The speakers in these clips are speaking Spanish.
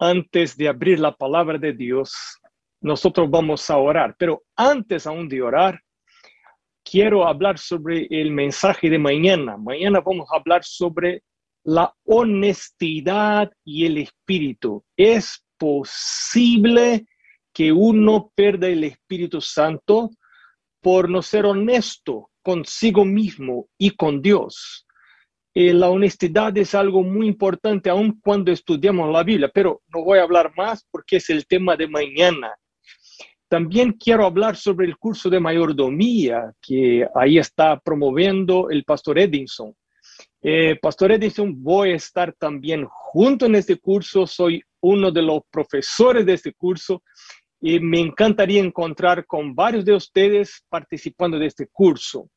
antes de abrir la palabra de Dios, nosotros vamos a orar. Pero antes aún de orar, quiero hablar sobre el mensaje de mañana. Mañana vamos a hablar sobre la honestidad y el espíritu. Es posible que uno pierda el Espíritu Santo por no ser honesto consigo mismo y con Dios. Eh, la honestidad es algo muy importante aun cuando estudiamos la Biblia, pero no voy a hablar más porque es el tema de mañana. También quiero hablar sobre el curso de mayordomía que ahí está promoviendo el pastor Edinson. Eh, pastor Edinson, voy a estar también junto en este curso, soy uno de los profesores de este curso y me encantaría encontrar con varios de ustedes participando de este curso.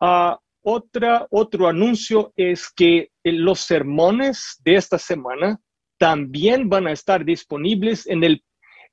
Uh, otra, otro anuncio es que los sermones de esta semana también van a estar disponibles en el,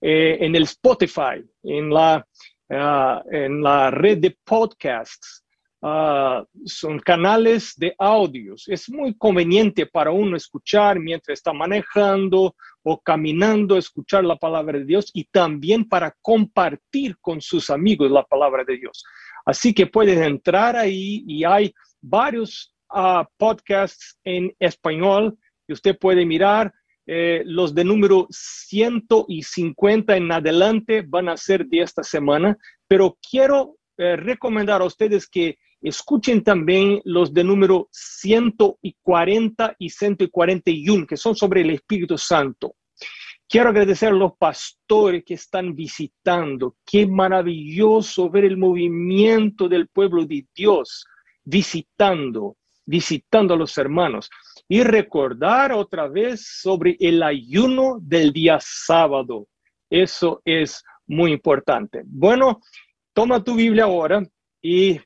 eh, en el Spotify, en la, ah, en la red de podcasts. Ah, son canales de audios. Es muy conveniente para uno escuchar mientras está manejando o caminando, escuchar la palabra de Dios y también para compartir con sus amigos la palabra de Dios. Así que puedes entrar ahí y hay varios ah, podcasts en español y usted puede mirar. Eh, los de número 150 en adelante van a ser de esta semana, pero quiero eh, recomendar a ustedes que escuchen también los de número 140 y 141, que son sobre el Espíritu Santo. Quiero agradecer a los pastores que están visitando. Qué maravilloso ver el movimiento del pueblo de Dios visitando, visitando a los hermanos. Y recordar otra vez sobre el ayuno del día sábado. Eso es muy importante. Bueno, toma tu Biblia ahora y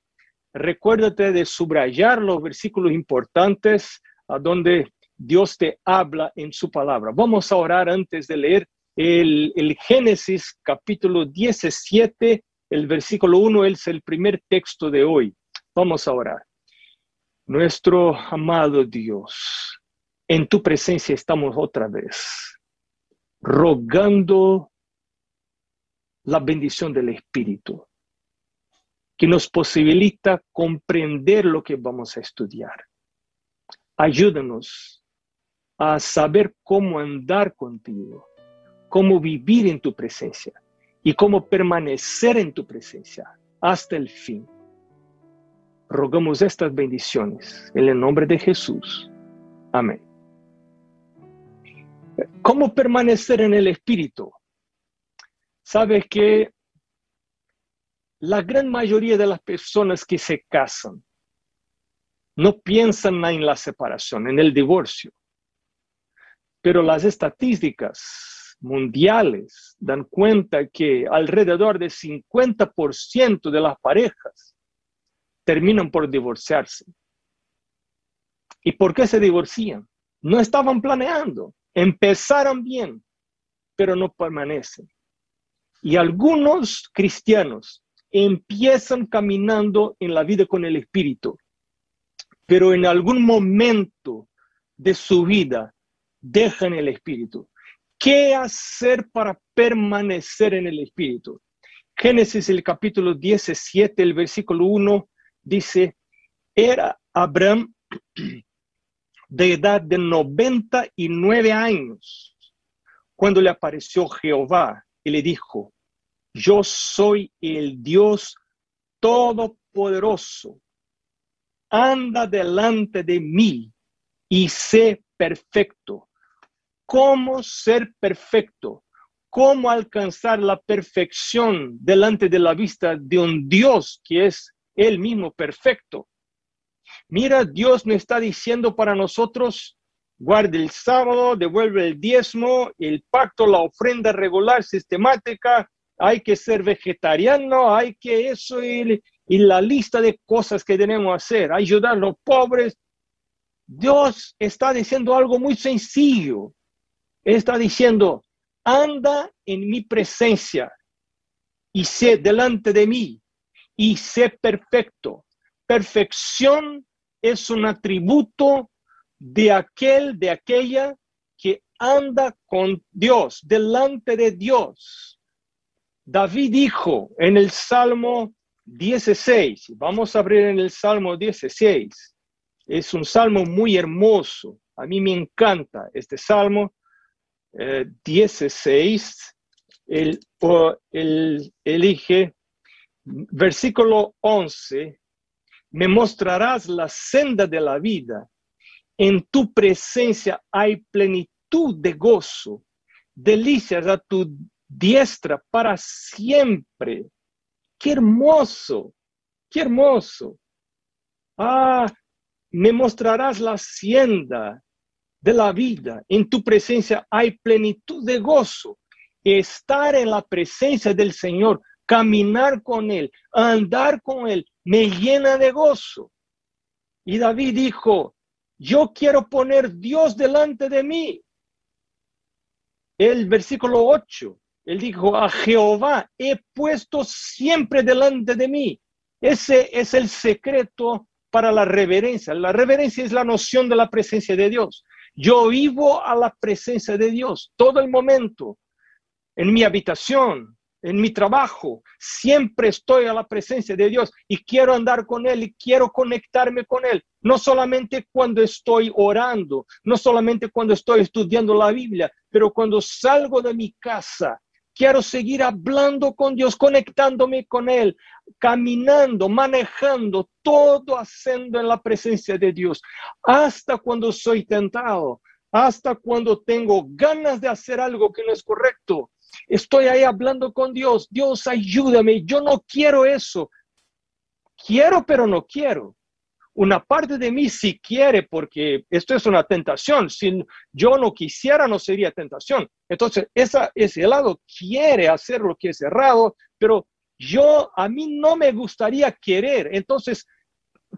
recuérdate de subrayar los versículos importantes a donde Dios te habla en su palabra. Vamos a orar antes de leer el, Génesis capítulo 17, el versículo 1 es el primer texto de hoy. Vamos a orar. Nuestro amado Dios, en tu presencia estamos otra vez, rogando la bendición del Espíritu, que nos posibilita comprender lo que vamos a estudiar. Ayúdanos a saber cómo andar contigo, cómo vivir en tu presencia y cómo permanecer en tu presencia hasta el fin. Rogamos estas bendiciones en el nombre de Jesús. Amén. ¿Cómo permanecer en el Espíritu? Sabes que la gran mayoría de las personas que se casan no piensan en la separación, en el divorcio. Pero las estadísticas mundiales dan cuenta que alrededor del 50% de las parejas terminan por divorciarse. ¿Y por qué se divorcian? No estaban planeando, empezaron bien, pero no permanecen. Y algunos cristianos empiezan caminando en la vida con el Espíritu, pero en algún momento de su vida dejan el Espíritu. ¿Qué hacer para permanecer en el Espíritu? Génesis el capítulo 17, el versículo 1 dice, era Abraham de edad de 99 años cuando le apareció Jehová y le dijo, yo soy el Dios todopoderoso, anda delante de mí y sé perfecto cómo ser perfecto, cómo alcanzar la perfección delante de la vista de un Dios que es Él mismo perfecto. Mira, Dios no está diciendo para nosotros, guarde el sábado, devuelve el diezmo, el pacto, la ofrenda regular, sistemática, hay que ser vegetariano, hay que eso y, y la lista de cosas que tenemos que hacer, ayudar a los pobres. Dios está diciendo algo muy sencillo está diciendo, anda en mi presencia y sé delante de mí y sé perfecto. Perfección es un atributo de aquel, de aquella que anda con Dios, delante de Dios. David dijo en el Salmo 16, vamos a abrir en el Salmo 16, es un salmo muy hermoso, a mí me encanta este salmo 16, eh, el, elige, versículo 11, me mostrarás la senda de la vida, en tu presencia hay plenitud de gozo, delicias a tu diestra para siempre. Qué hermoso, qué hermoso. Ah, me mostrarás la hacienda de la vida. En tu presencia hay plenitud de gozo. Estar en la presencia del Señor, caminar con Él, andar con Él, me llena de gozo. Y David dijo, yo quiero poner Dios delante de mí. El versículo 8, él dijo, a Jehová he puesto siempre delante de mí. Ese es el secreto para la reverencia. La reverencia es la noción de la presencia de Dios. Yo vivo a la presencia de Dios todo el momento, en mi habitación, en mi trabajo, siempre estoy a la presencia de Dios y quiero andar con Él y quiero conectarme con Él. No solamente cuando estoy orando, no solamente cuando estoy estudiando la Biblia, pero cuando salgo de mi casa, quiero seguir hablando con Dios, conectándome con Él, caminando, manejando, todo haciendo en la presencia de Dios, hasta cuando soy tentado, hasta cuando tengo ganas de hacer algo que no es correcto. Estoy ahí hablando con Dios, Dios ayúdame, yo no quiero eso. Quiero, pero no quiero una parte de mí sí quiere porque esto es una tentación. Si yo no quisiera, no sería tentación. Entonces, ese lado quiere hacer lo que es errado, pero yo, a mí no me gustaría querer. Entonces,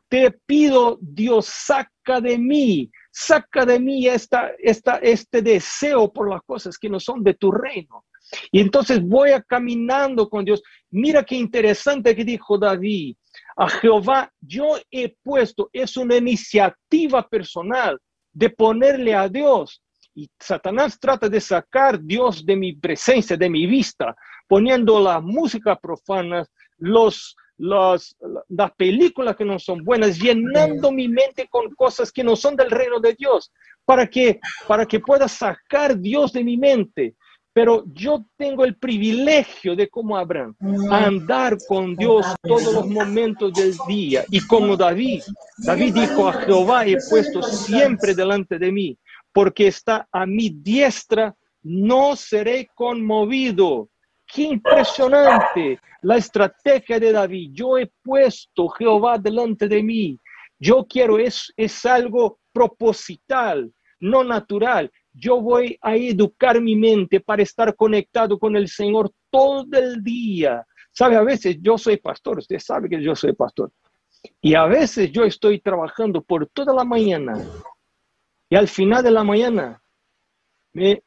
te pido, Dios, saca de mí, saca de mí esta, esta, este deseo por las cosas que no son de tu reino. Y entonces voy a caminando con Dios. Mira qué interesante que dijo David a Jehová yo he puesto, es una iniciativa personal de ponerle a Dios. Y Satanás trata de sacar Dios de mi presencia, de mi vista, poniendo la música profana, los, los, las películas que no son buenas, llenando mi mente con cosas que no son del reino de Dios, para que, para que pueda sacar Dios de mi mente pero yo tengo el privilegio de, como Abraham, andar con Dios todos los momentos del día. Y como David, David dijo a Jehová, he puesto siempre delante de mí, porque está a mi diestra, no seré conmovido. Qué impresionante la estrategia de David. Yo he puesto Jehová delante de mí. Yo quiero, es, es algo proposital, no natural yo voy a educar mi mente para estar conectado con el Señor todo el día. Sabe, a veces yo soy pastor, usted sabe que yo soy pastor. Y a veces yo estoy trabajando por toda la mañana. Y al final de la mañana, me,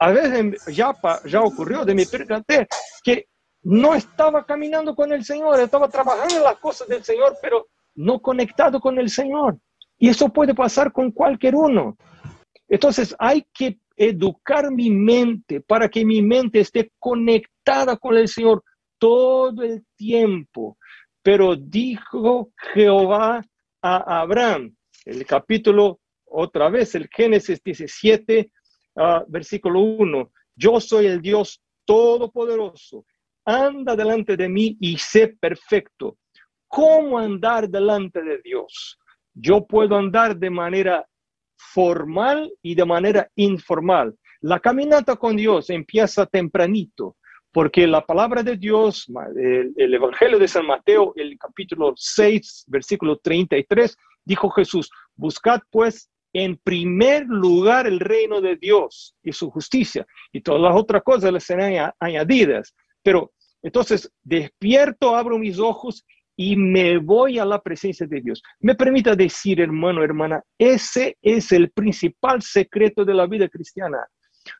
a veces ya, ya ocurrió de mi percaté que no estaba caminando con el Señor, estaba trabajando en las cosas del Señor, pero no conectado con el Señor. Y eso puede pasar con cualquier uno. Entonces hay que educar mi mente para que mi mente esté conectada con el Señor todo el tiempo. Pero dijo Jehová a Abraham, el capítulo, otra vez, el Génesis 17, ah, versículo 1, yo soy el Dios todopoderoso, anda delante de mí y sé perfecto. ¿Cómo andar delante de Dios? Yo puedo andar de manera formal y de manera informal. La caminata con Dios empieza tempranito, porque la palabra de Dios, el, Evangelio de San Mateo, el capítulo 6, versículo 33, dijo Jesús, buscad pues en primer lugar el reino de Dios y su justicia, y todas las otras cosas les serán añadidas. Pero entonces despierto, abro mis ojos y me voy a la presencia de Dios. Me permita decir, hermano, hermana, ese es el principal secreto de la vida cristiana.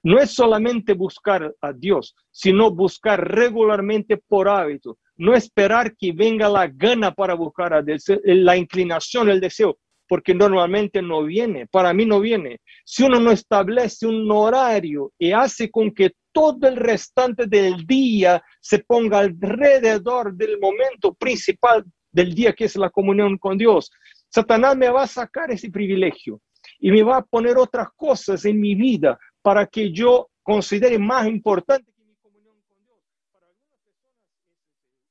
No es solamente buscar a Dios, sino buscar regularmente por hábito. No esperar que venga la gana para buscar a Dios, la inclinación, el deseo. Porque normalmente no viene, para mí no viene. Si uno no establece un horario y hace con que todo el restante del día se ponga alrededor del momento principal del día que es la comunión con Dios, Satanás me va a sacar ese privilegio y me va a poner otras cosas en mi vida para que yo considere más importante que mi comunión con Dios. Para algunas personas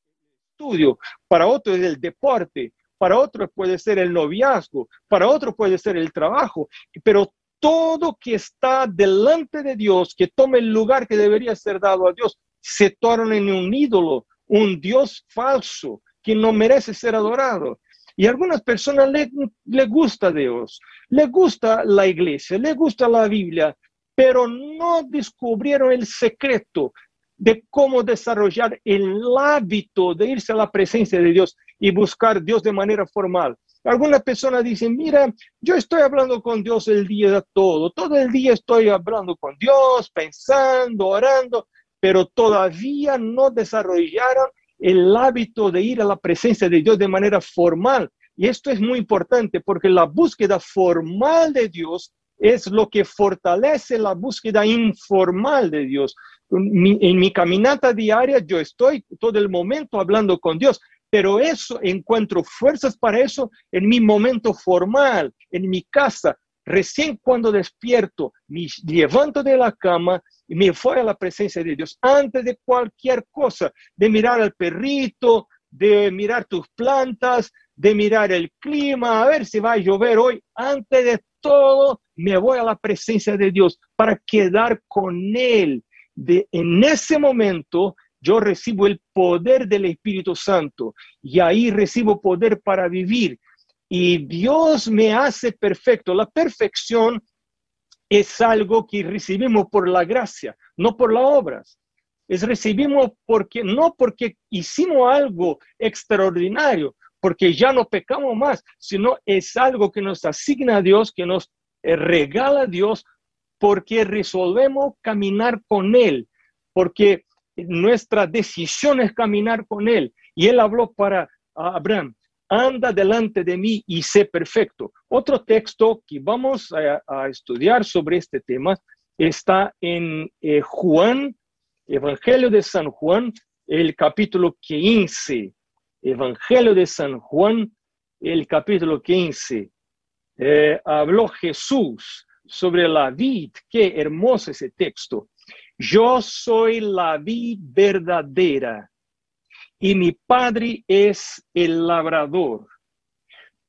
es el estudio, para otros es el deporte, para otros puede ser el noviazgo, para otros puede ser el trabajo, pero todo que está delante de Dios, que tome el lugar que debería ser dado a Dios, se torna en un ídolo, un Dios falso que no merece ser adorado. Y algunas personas le, le gusta Dios, le gusta la iglesia, le gusta la Biblia, pero no descubrieron el secreto de cómo desarrollar el hábito de irse a la presencia de Dios y buscar Dios de manera formal. Algunas personas dicen, mira, yo estoy hablando con Dios el día de todo, todo el día estoy hablando con Dios, pensando, orando, pero todavía no desarrollaron el hábito de ir a la presencia de Dios de manera formal. Y esto es muy importante porque la búsqueda formal de Dios es lo que fortalece la búsqueda informal de Dios. en mi caminata diaria yo estoy todo el momento hablando con Dios, pero eso encuentro fuerzas para eso en mi momento formal, en mi casa. Recién cuando despierto, me levanto de la cama y me voy a la presencia de Dios antes de cualquier cosa, de mirar al perrito, de mirar tus plantas, de mirar el clima, a ver si va a llover hoy. Antes de todo, me voy a la presencia de Dios para quedar con Él. De, en ese momento, yo recibo el poder del Espíritu Santo y ahí recibo poder para vivir. Y Dios me hace perfecto. La perfección es algo que recibimos por la gracia, no por las obras. Es recibimos porque no porque hicimos algo extraordinario, porque ya no pecamos más, sino es algo que nos asigna Dios, que nos eh, regala Dios, porque resolvemos caminar con Él, porque nuestra decisión es caminar con Él. Y Él habló para Abraham, anda delante de mí y sé perfecto. Otro texto que vamos a, estudiar sobre este tema está en eh, Juan, Evangelio de San Juan, el capítulo 15. Evangelio de San Juan, el capítulo 15. Eh, habló Jesús sobre la vid. Qué hermoso ese texto. Yo soy la vid verdadera y mi Padre es el labrador.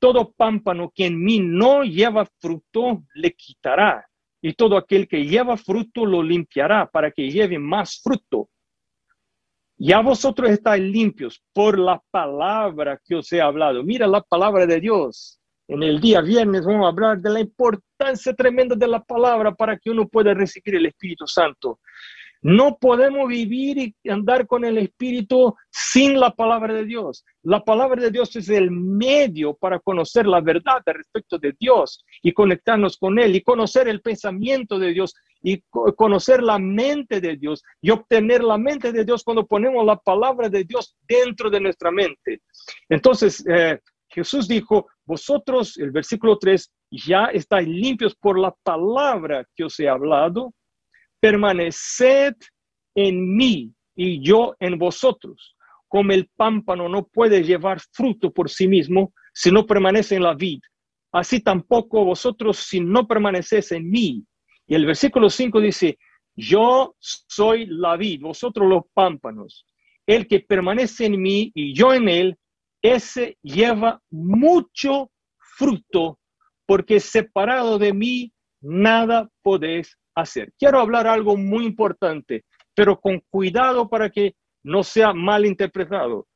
Todo pámpano que en mí no lleva fruto le quitará, y todo aquel que lleva fruto lo limpiará para que lleve más fruto. Ya vosotros estáis limpios por la palabra que os he hablado. Mira la palabra de Dios. En el día viernes vamos a hablar de la importancia tremenda de la palabra para que uno pueda recibir el Espíritu Santo. No podemos vivir y andar con el Espíritu sin la palabra de Dios. La palabra de Dios es el medio para conocer la verdad respecto de Dios y conectarnos con Él y conocer el pensamiento de Dios y conocer la mente de Dios y obtener la mente de Dios cuando ponemos la palabra de Dios dentro de nuestra mente. Entonces, eh, Jesús dijo, vosotros, el versículo 3, ya estáis limpios por la palabra que os he hablado permaneced en mí y yo en vosotros. Como el pámpano no puede llevar fruto por sí mismo si no permanece en la vid, así tampoco vosotros si no permanecéis en mí. Y el versículo 5 dice, yo soy la vid, vosotros los pámpanos. El que permanece en mí y yo en él, ese lleva mucho fruto, porque separado de mí nada podéis hacer. Quiero hablar algo muy importante, pero con cuidado para que no sea mal interpretado.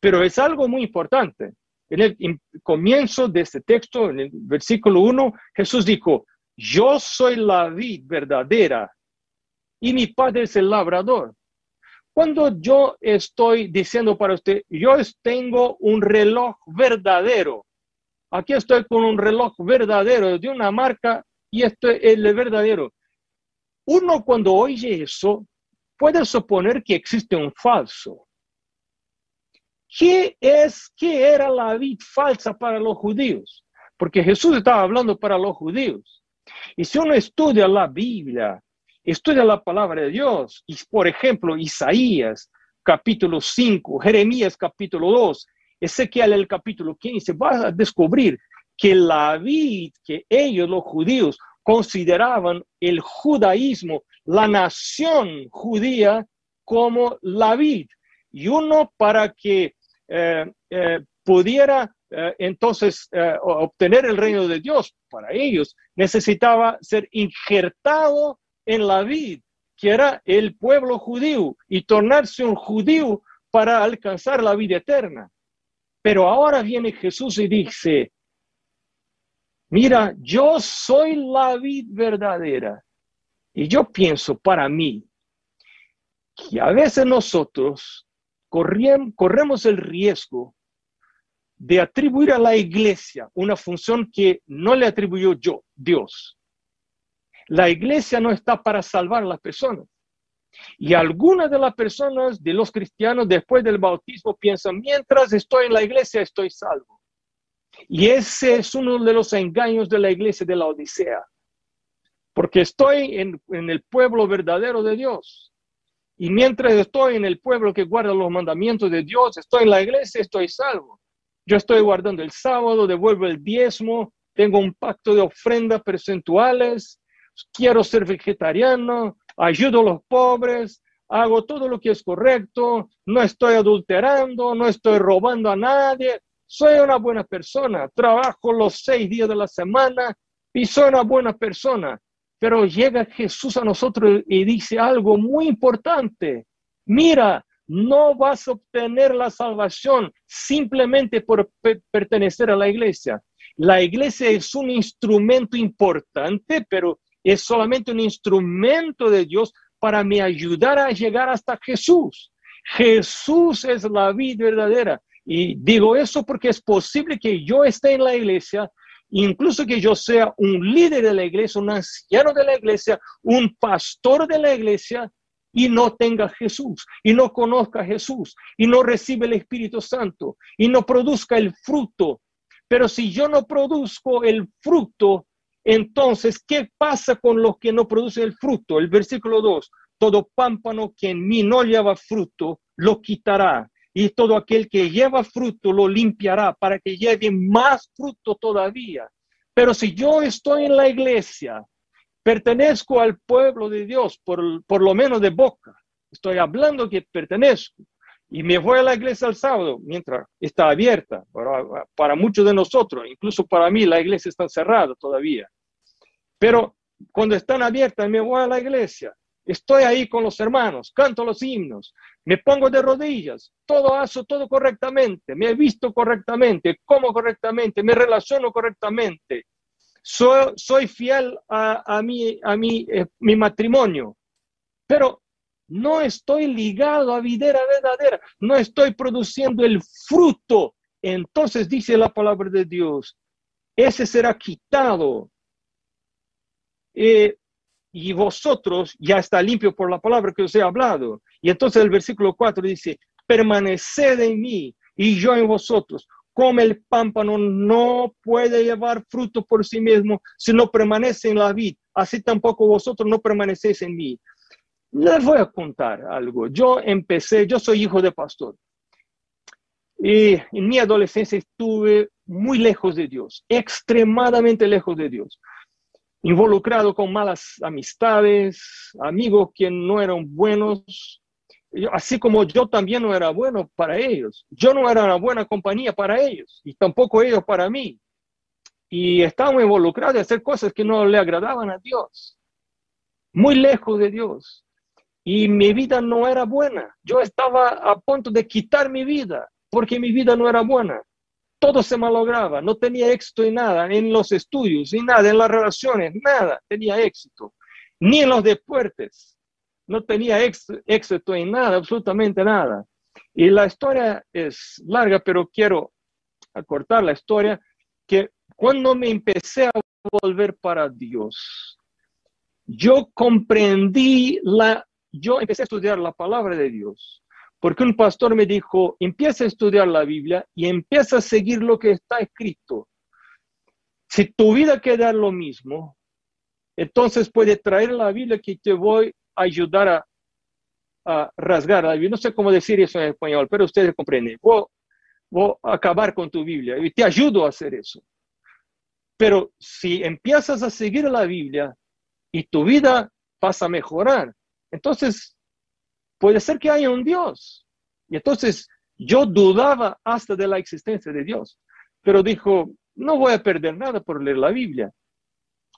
Pero es algo muy importante. En el comienzo de este texto, en el versículo 1, Jesús dijo, yo soy la vid verdadera y mi padre es el labrador. Cuando yo estoy diciendo para usted, yo tengo un reloj verdadero, aquí estoy con un reloj verdadero de una marca y esto es el verdadero. Uno cuando oye eso puede suponer que existe un falso. ¿Qué es, qué era la vid falsa para los judíos? porque Jesús estaba hablando para los judíos. Y si uno estudia la Biblia, estudia la palabra de Dios, y por ejemplo, Isaías capítulo 5, Jeremías capítulo 2, Ezequiel el capítulo 15, vas a descubrir que la vida que ellos, los judíos, consideraban el judaísmo, la nación judía, como la vid. Y uno para que eh, eh, pudiera eh, entonces obtener el reino de Dios para ellos, necesitaba ser injertado en la vid, que era el pueblo judío, y tornarse un judío para alcanzar la vida eterna. Pero ahora viene Jesús y dice, Mira, yo soy la vid verdadera. Y yo pienso para mí que a veces nosotros corremos el riesgo de atribuir a la iglesia una función que no le atribuyó yo, Dios. La iglesia no está para salvar a las personas. Y algunas de las personas, de los cristianos, después del bautismo, piensan, mientras estoy en la iglesia, estoy salvo. Y ese es uno de los engaños de la iglesia de la Odisea, porque estoy en, el pueblo verdadero de Dios. Y mientras estoy en el pueblo que guarda los mandamientos de Dios, estoy en la iglesia, estoy salvo. Yo estoy guardando el sábado, devuelvo el diezmo, tengo un pacto de ofrendas percentuales, quiero ser vegetariano, ayudo a los pobres, hago todo lo que es correcto, no estoy adulterando, no estoy robando a nadie, soy una buena persona, trabajo los seis días de la semana y soy una buena persona. Pero llega Jesús a nosotros y dice algo muy importante. Mira, no vas a obtener la salvación simplemente por pertenecer a la iglesia. La iglesia es un instrumento importante, pero es solamente un instrumento de Dios para me ayudar a llegar hasta Jesús. Jesús es la vida verdadera. Y digo eso porque es posible que yo esté en la iglesia, incluso que yo sea un líder de la iglesia, un anciano de la iglesia, un pastor de la iglesia, y no tenga Jesús, y no conozca Jesús, y no recibe el Espíritu Santo, y no produzca el fruto. Pero si yo no produzco el fruto, entonces, ¿qué pasa con los que no producen el fruto? El versículo 2, todo pámpano que en mí no lleva fruto, lo quitará y todo aquel que lleva fruto lo limpiará para que lleve más fruto todavía. Pero si yo estoy en la iglesia, pertenezco al pueblo de Dios, por, por lo menos de boca, estoy hablando que pertenezco, y me voy a la iglesia el sábado mientras está abierta. Para, para muchos de nosotros, incluso para mí, la iglesia está cerrada todavía. Pero cuando están abiertas, me voy a la iglesia. Estoy ahí con los hermanos, canto los himnos, me pongo de rodillas, todo hago todo correctamente, me he visto correctamente, como correctamente, me relaciono correctamente, soy, soy fiel a, a, mi, a mi, eh, mi matrimonio, pero no estoy ligado a videra verdadera, no estoy produciendo el fruto. Entonces dice la palabra de Dios, ese será quitado. Eh, y vosotros ya está limpio por la palabra que os he hablado. Y entonces el versículo 4 dice, permaneced en mí y yo en vosotros. Como el pámpano no puede llevar fruto por sí mismo si no permanece en la vid, así tampoco vosotros no permanecéis en mí. Les voy a contar algo. Yo empecé, yo soy hijo de pastor. Y en mi adolescencia estuve muy lejos de Dios, extremadamente lejos de Dios involucrado con malas amistades, amigos que no eran buenos, así como yo también no era bueno para ellos. Yo no era una buena compañía para ellos y tampoco ellos para mí. Y estábamos involucrados en hacer cosas que no le agradaban a Dios, muy lejos de Dios. Y mi vida no era buena. Yo estaba a punto de quitar mi vida porque mi vida no era buena todo se malograba, no tenía éxito en nada, en los estudios, ni nada, en las relaciones, nada tenía éxito, ni en los deportes, no tenía éxito en nada, absolutamente nada. Y la historia es larga, pero quiero acortar la historia, que cuando me empecé a volver para Dios, yo comprendí la, yo empecé a estudiar la palabra de Dios porque un pastor me dijo, empieza a estudiar la Biblia y empieza a seguir lo que está escrito. Si tu vida queda lo mismo, entonces puede traer la Biblia que te voy a ayudar a, rasgar la Biblia. No sé cómo decir eso en español, pero ustedes comprenden. Voy, voy a acabar con tu Biblia y te ayudo a hacer eso. Pero si empiezas a seguir la Biblia y tu vida pasa a mejorar, entonces puede ser que haya un Dios. Y entonces yo dudaba hasta de la existencia de Dios, pero dijo, no voy a perder nada por leer la Biblia.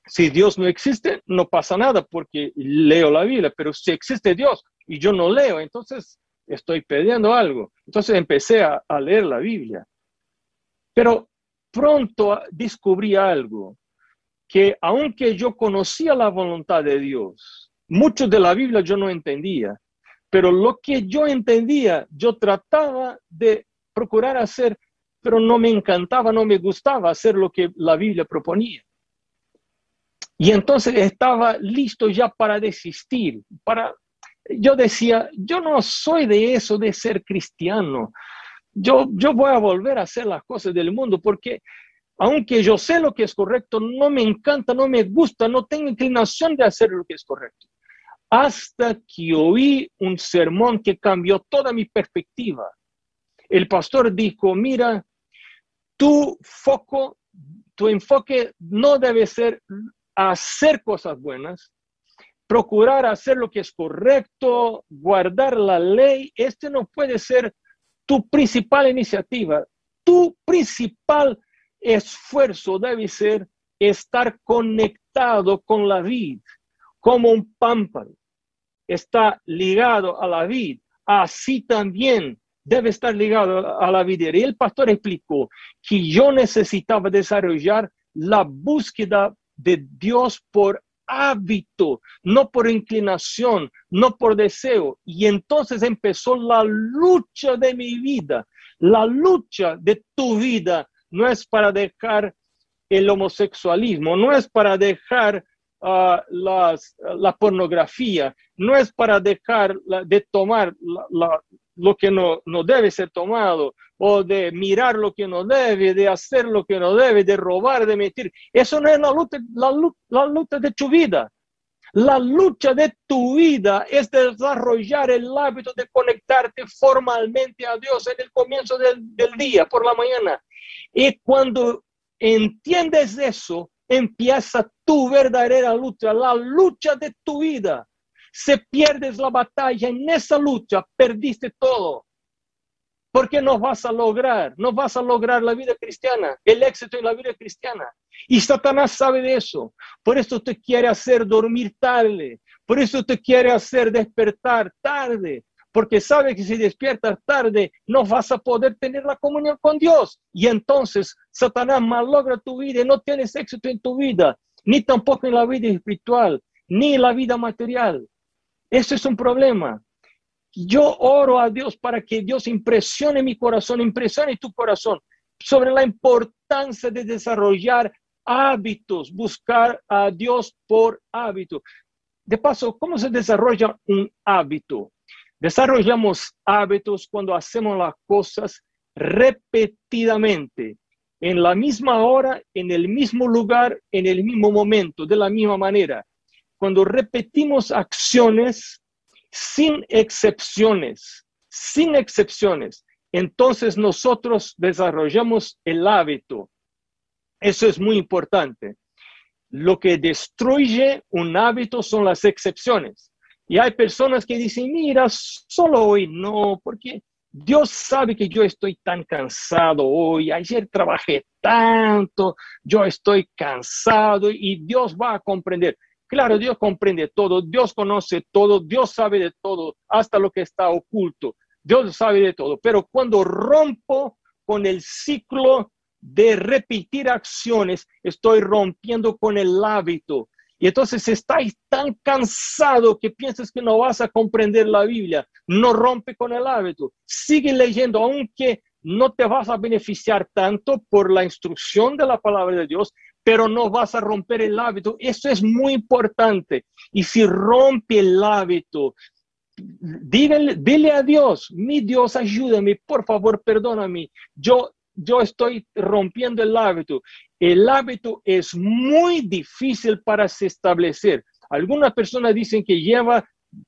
Si Dios no existe, no pasa nada porque leo la Biblia, pero si existe Dios y yo no leo, entonces estoy perdiendo algo. Entonces empecé a, leer la Biblia. Pero pronto descubrí algo, que aunque yo conocía la voluntad de Dios, mucho de la Biblia yo no entendía, pero lo que yo entendía, yo trataba de procurar hacer, pero no me encantaba, no me gustaba hacer lo que la Biblia proponía. Y entonces estaba listo ya para desistir, para yo decía, yo no soy de eso de ser cristiano. Yo, yo voy a volver a hacer las cosas del mundo porque aunque yo sé lo que es correcto, no me encanta, no me gusta, no tengo inclinación de hacer lo que es correcto hasta que oí un sermón que cambió toda mi perspectiva. El pastor dijo, mira, tu foco, tu enfoque no debe ser hacer cosas buenas, procurar hacer lo que es correcto, guardar la ley. Este no puede ser tu principal iniciativa. Tu principal esfuerzo debe ser estar conectado con la vida, como un pámpano está ligado a la vida, así también debe estar ligado a la vida. Y el pastor explicó que yo necesitaba desarrollar la búsqueda de Dios por hábito, no por inclinación, no por deseo. Y entonces empezó la lucha de mi vida. La lucha de tu vida no es para dejar el homosexualismo, no es para dejar la pornografía, no es para dejar de tomar lo que no, no, debe ser tomado, o de mirar lo que no debe, de hacer lo que no debe, de robar, de mentir. Eso no es la lucha, la, lucha de tu vida. La lucha de tu vida es desarrollar el hábito de conectarte formalmente a Dios en el comienzo del, del día, por la mañana. Y cuando entiendes eso, empieza tu verdadera lucha, la lucha de tu vida. Si pierdes la batalla en esa lucha, perdiste todo. Porque no vas a lograr, no vas a lograr la vida cristiana, el éxito en la vida cristiana. Y Satanás sabe de eso. Por eso te quiere hacer dormir tarde. Por eso te quiere hacer despertar tarde porque sabe que si despiertas tarde no vas a poder tener la comunión con Dios. Y entonces Satanás malogra tu vida y no tienes éxito en tu vida, ni tampoco en la vida espiritual, ni en la vida material. Eso es un problema. Yo oro a Dios para que Dios impresione mi corazón, impresione tu corazón sobre la importancia de desarrollar hábitos, buscar a Dios por hábito. De paso, ¿cómo se desarrolla un hábito? Desarrollamos hábitos cuando hacemos las cosas repetidamente, en la misma hora, en el mismo lugar, en el mismo momento, de la misma manera. Cuando repetimos acciones sin excepciones, sin excepciones, entonces nosotros desarrollamos el hábito. Eso es muy importante. Lo que destruye un hábito son las excepciones. Y hay personas que dicen, mira, solo hoy no, porque Dios sabe que yo estoy tan cansado hoy, ayer trabajé tanto, yo estoy cansado y Dios va a comprender. Claro, Dios comprende todo, Dios conoce todo, Dios sabe de todo, hasta lo que está oculto. Dios sabe de todo, pero cuando rompo con el ciclo de repetir acciones, estoy rompiendo con el hábito y entonces estáis tan cansado que piensas que no vas a comprender la Biblia, no rompe con el hábito. Sigue leyendo, aunque no te vas a beneficiar tanto por la instrucción de la palabra de Dios, pero no vas a romper el hábito. Eso es muy importante. Y si rompe el hábito, dile, dile a Dios, mi Dios, ayúdame, por favor, perdóname. Yo, yo estoy rompiendo el hábito el hábito es muy difícil para se establecer. Algunas personas dicen que lleva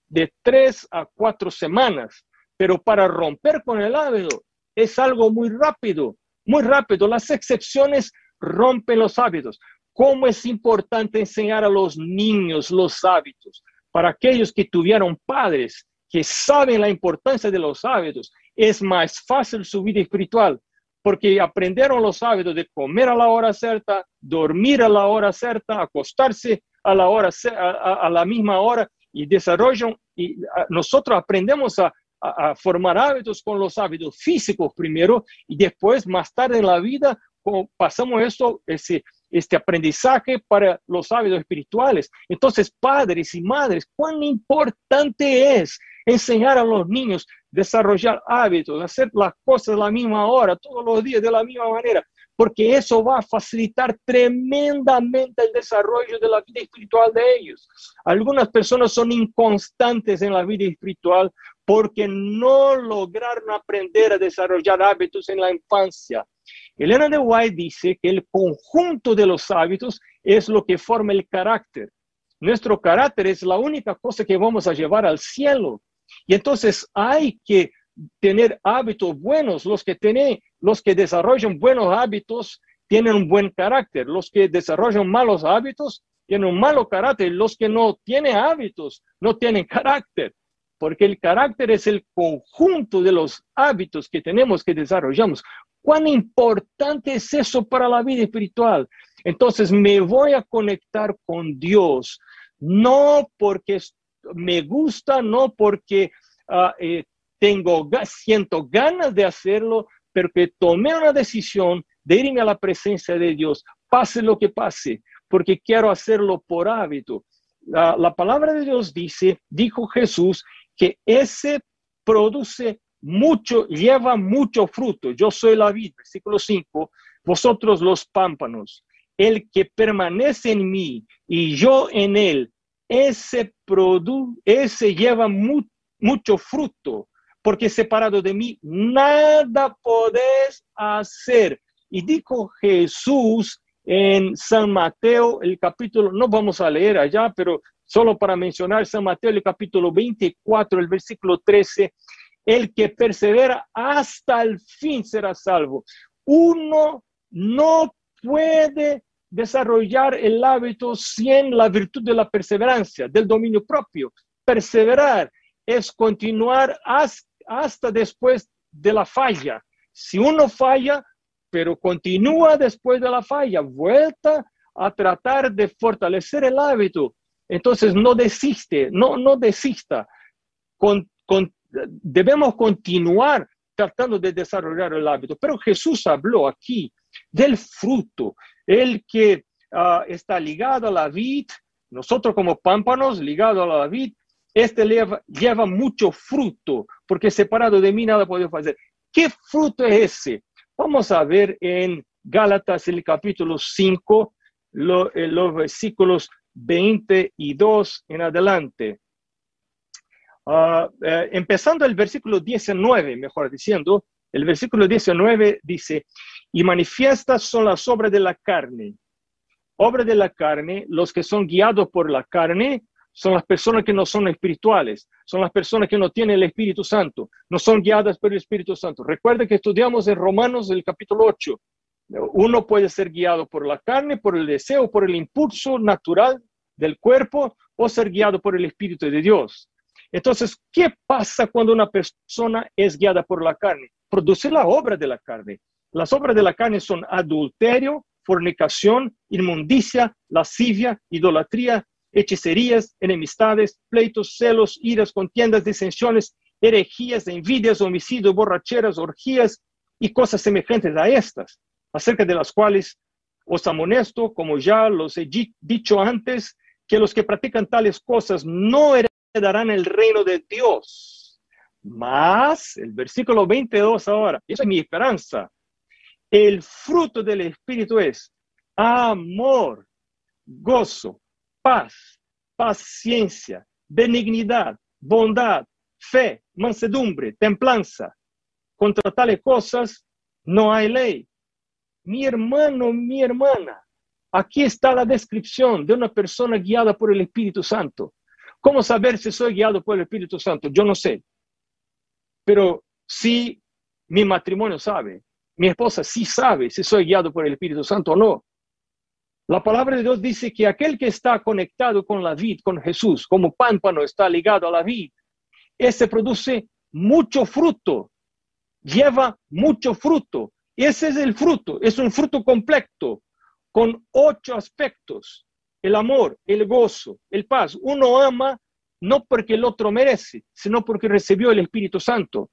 de tres a cuatro semanas, pero para romper con el hábito es algo muy rápido, muy rápido. Las excepciones rompen los hábitos. ¿Cómo es importante enseñar a los niños los hábitos? Para aquellos que tuvieron padres que saben la importancia de los hábitos, es más fácil su vida espiritual, porque aprendieron los hábitos de comer a la hora cierta, dormir a la hora cierta, acostarse a la hora a, la misma hora y desarrollan y nosotros aprendemos a, a, formar hábitos con los hábitos físicos primero y después más tarde en la vida pasamos esto ese este aprendizaje para los hábitos espirituales. Entonces, padres y madres, cuán importante es enseñar a los niños desarrollar hábitos, hacer las cosas a la misma hora, todos los días de la misma manera, porque eso va a facilitar tremendamente el desarrollo de la vida espiritual de ellos. Algunas personas son inconstantes en la vida espiritual porque no lograron aprender a desarrollar hábitos en la infancia. Elena de White dice que el conjunto de los hábitos es lo que forma el carácter. Nuestro carácter es la única cosa que vamos a llevar al cielo. Y entonces hay que tener hábitos buenos. Los que, tienen, los que desarrollan buenos hábitos tienen un buen carácter. Los que desarrollan malos hábitos tienen un malo carácter. Los que no tienen hábitos no tienen carácter. Porque el carácter es el conjunto de los hábitos que tenemos que desarrollamos. ¿Cuán importante es eso para la vida espiritual? Entonces me voy a conectar con Dios, no porque me gusta, no porque uh, eh, tengo, siento ganas de hacerlo, pero que tomé una decisión de irme a la presencia de Dios, pase lo que pase, porque quiero hacerlo por hábito. Uh, la palabra de Dios dice, dijo Jesús, que ese produce mucho, lleva mucho fruto. Yo soy la vid, versículo 5, vosotros los pámpanos. El que permanece en mí y yo en él, ese, produ ese lleva mucho fruto, porque separado de mí nada podés hacer. Y dijo Jesús en San Mateo, el capítulo, no vamos a leer allá, pero solo para mencionar San Mateo, el capítulo 24, el versículo 13, el que persevera hasta el fin será salvo. Uno no puede desarrollar el hábito sin la virtud de la perseverancia, del dominio propio. Perseverar es continuar hasta después de la falla. Si uno falla, pero continúa después de la falla, vuelta a tratar de fortalecer el hábito. Entonces no desiste, no, desista. Debemos continuar tratando de desarrollar el hábito. Pero Jesús habló aquí del fruto, el que ah, está ligado a la vid, nosotros como pámpanos ligados a la vid, este lleva, lleva, mucho fruto, porque separado de mí nada puedo hacer. ¿Qué fruto es ese? Vamos a ver en Gálatas el capítulo 5, eh, los versículos 22 en adelante. Eh, empezando el versículo 19, mejor diciendo, el versículo 19 dice, y manifiestas son las obras de la carne. Obras de la carne, los que son guiados por la carne, son las personas que no son espirituales, son las personas que no tienen el Espíritu Santo, no son guiadas por el Espíritu Santo. Recuerda que estudiamos en Romanos el capítulo 8. Uno puede ser guiado por la carne, por el deseo, por el impulso natural del cuerpo o ser guiado por el Espíritu de Dios. Entonces, ¿qué pasa cuando una persona es guiada por la carne? Produce la obra de la carne. Las obras de la carne son adulterio, fornicación, inmundicia, lascivia, idolatría, hechicerías, enemistades, pleitos, celos, iras, contiendas, disensiones, herejías, envidias, homicidios, borracheras, orgías y cosas semejantes a estas, acerca de las cuales os amonesto, como ya los he dicho antes, que los que practican tales cosas no darán el reino de Dios. Más, el versículo 22 ahora, esa es mi esperanza. El fruto del Espíritu es amor, gozo, paz, paciencia, benignidad, bondad, fe, mansedumbre, templanza. Contra tales cosas no hay ley. Mi hermano, mi hermana, aquí está la descripción de una persona guiada por el Espíritu Santo. ¿Cómo saber si soy guiado por el Espíritu Santo? Yo no sé. Pero sí, mi matrimonio sabe, mi esposa sí sabe si soy guiado por el Espíritu Santo o no. La palabra de Dios dice que aquel que está conectado con la vid, con Jesús, como pámpano está ligado a la vid, ese produce mucho fruto, lleva mucho fruto. Ese es el fruto, es un fruto completo, con ocho aspectos. El amor, el gozo, el paz. Uno ama no porque el otro merece, sino porque recibió el Espíritu Santo.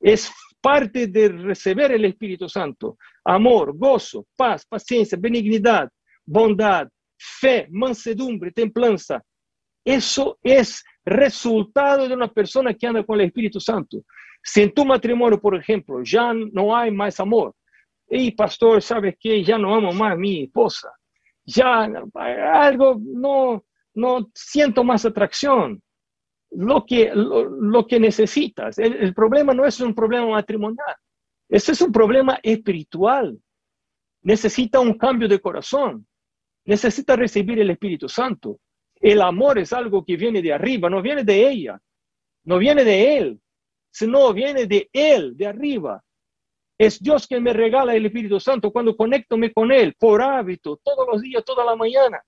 Es parte de recibir el Espíritu Santo. Amor, gozo, paz, paciencia, benignidad, bondad, fe, mansedumbre, templanza. Eso es resultado de una persona que anda con el Espíritu Santo. Si en tu matrimonio, por ejemplo, ya no hay más amor, y pastor, ¿sabes qué? Ya no amo más a mi esposa. Ya algo no, no siento más atracción. Lo que, lo, que necesitas. El, el, problema no es un problema matrimonial. Ese es un problema espiritual. Necesita un cambio de corazón. Necesita recibir el Espíritu Santo. El amor es algo que viene de arriba, no viene de ella, no viene de él, sino viene de él, de arriba. Es Dios quien me regala el Espíritu Santo cuando conectome con Él por hábito, todos los días, todas las mañanas.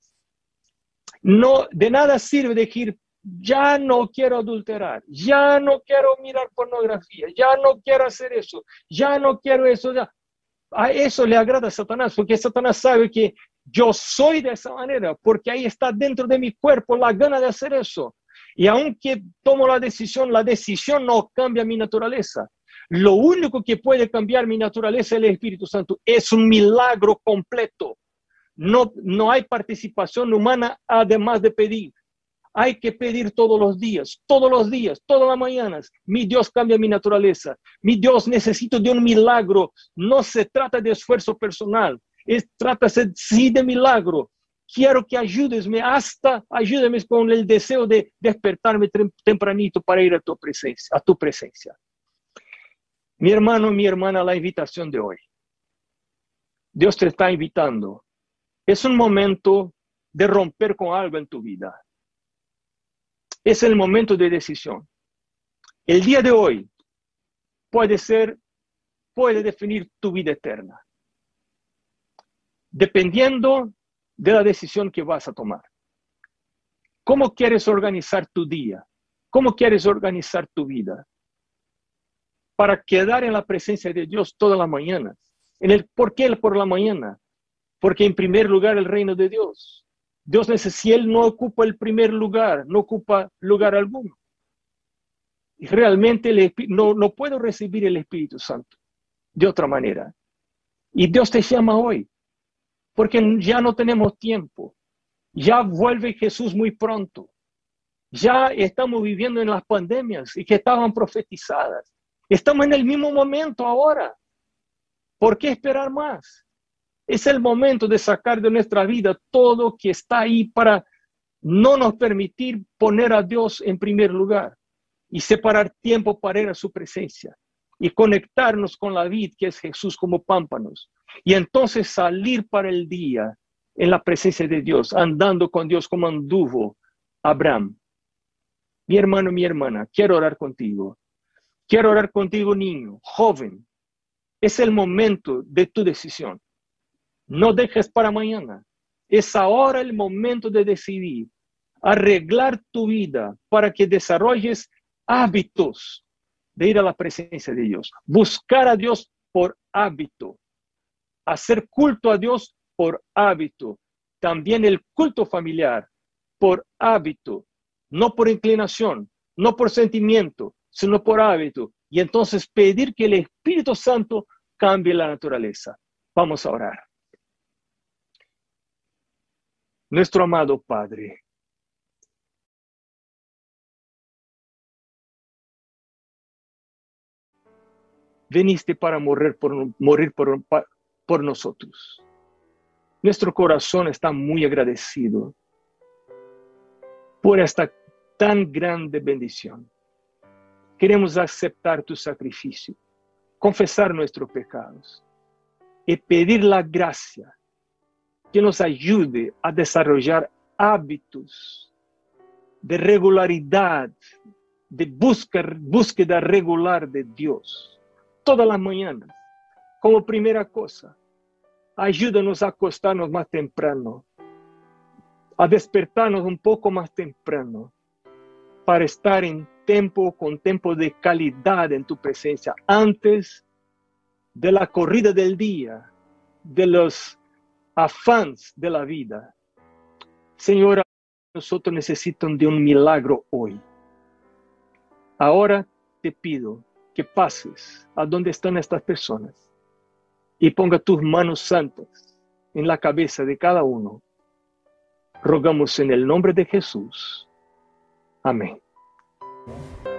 No, de nada sirve decir, ya no quiero adulterar, ya no quiero mirar pornografía, ya no quiero hacer eso, ya no quiero eso. Ya. A eso le agrada a Satanás, porque Satanás sabe que yo soy de esa manera porque ahí está dentro de mi cuerpo la gana de hacer eso. Y aunque tomo la decisión, la decisión no cambia mi naturaleza. Lo único que puede cambiar mi naturaleza es el Espíritu Santo. Es un milagro completo. No, no hay participación humana además de pedir. Hay que pedir todos los días, todos los días, todas las mañanas. Mi Dios cambia mi naturaleza. Mi Dios necesito de un milagro. No se trata de esfuerzo personal trata-se sí de milagro. Quiero que ayudesme hasta, ayúdame con el deseo de despertarme tempranito para ir a tu presencia, a tu presencia. Mi hermano, mi hermana, la invitación de hoy. Dios te está invitando. Es un momento de romper con algo en tu vida. Es el momento de decisión. El día de hoy puede ser, puede definir tu vida eterna dependiendo de la decisión que vas a tomar. ¿Cómo quieres organizar tu día? ¿Cómo quieres organizar tu vida? Para quedar en la presencia de Dios todas las mañanas. En el, ¿Por qué por la mañana? Porque en primer lugar el reino de Dios. Dios necesita, si Él no ocupa el primer lugar, no ocupa lugar alguno. Y realmente no, no puedo recibir el Espíritu Santo de otra manera. Y Dios te llama hoy porque ya no tenemos tiempo. Ya vuelve Jesús muy pronto. Ya estamos viviendo en las pandemias y que estaban profetizadas. Estamos en el mismo momento ahora. ¿Por qué esperar más? Es el momento de sacar de nuestra vida todo que está ahí para no nos permitir poner a Dios en primer lugar y separar tiempo para ir a su presencia y conectarnos con la vida que es Jesús como pámpanos y entonces salir para el día en la presencia de Dios, andando con Dios como anduvo Abraham. Mi hermano, mi hermana, quiero orar contigo. Quiero orar contigo, niño, joven. Es el momento de tu decisión. No dejes para mañana. Es ahora el momento de decidir arreglar tu vida para que desarrolles hábitos de ir a la presencia de Dios. Buscar a Dios por hábito hacer culto a Dios por hábito, también el culto familiar por hábito, no por inclinación, no por sentimiento, sino por hábito. Y entonces pedir que el Espíritu Santo cambie la naturaleza. Vamos a orar. Nuestro amado Padre, veniste para morir por, morir por, por nosotros. Nuestro corazón está muy agradecido por esta tan grande bendición. Queremos aceptar tu sacrificio, confesar nuestros pecados y pedir la gracia que nos ayude a desarrollar hábitos de regularidad, de búsqueda regular de Dios, todas las mañanas, como primera cosa. Ayúdanos a acostarnos más temprano, a despertarnos un poco más temprano, para estar en tiempo, con tiempo de calidad en tu presencia, antes de la corrida del día, de los afans de la vida. Señora, nosotros necesitamos de un milagro hoy. Ahora te pido que pases a donde están estas personas y ponga tus manos santas en la cabeza de cada uno. Rogamos en el nombre de Jesús. Amén. Thank you.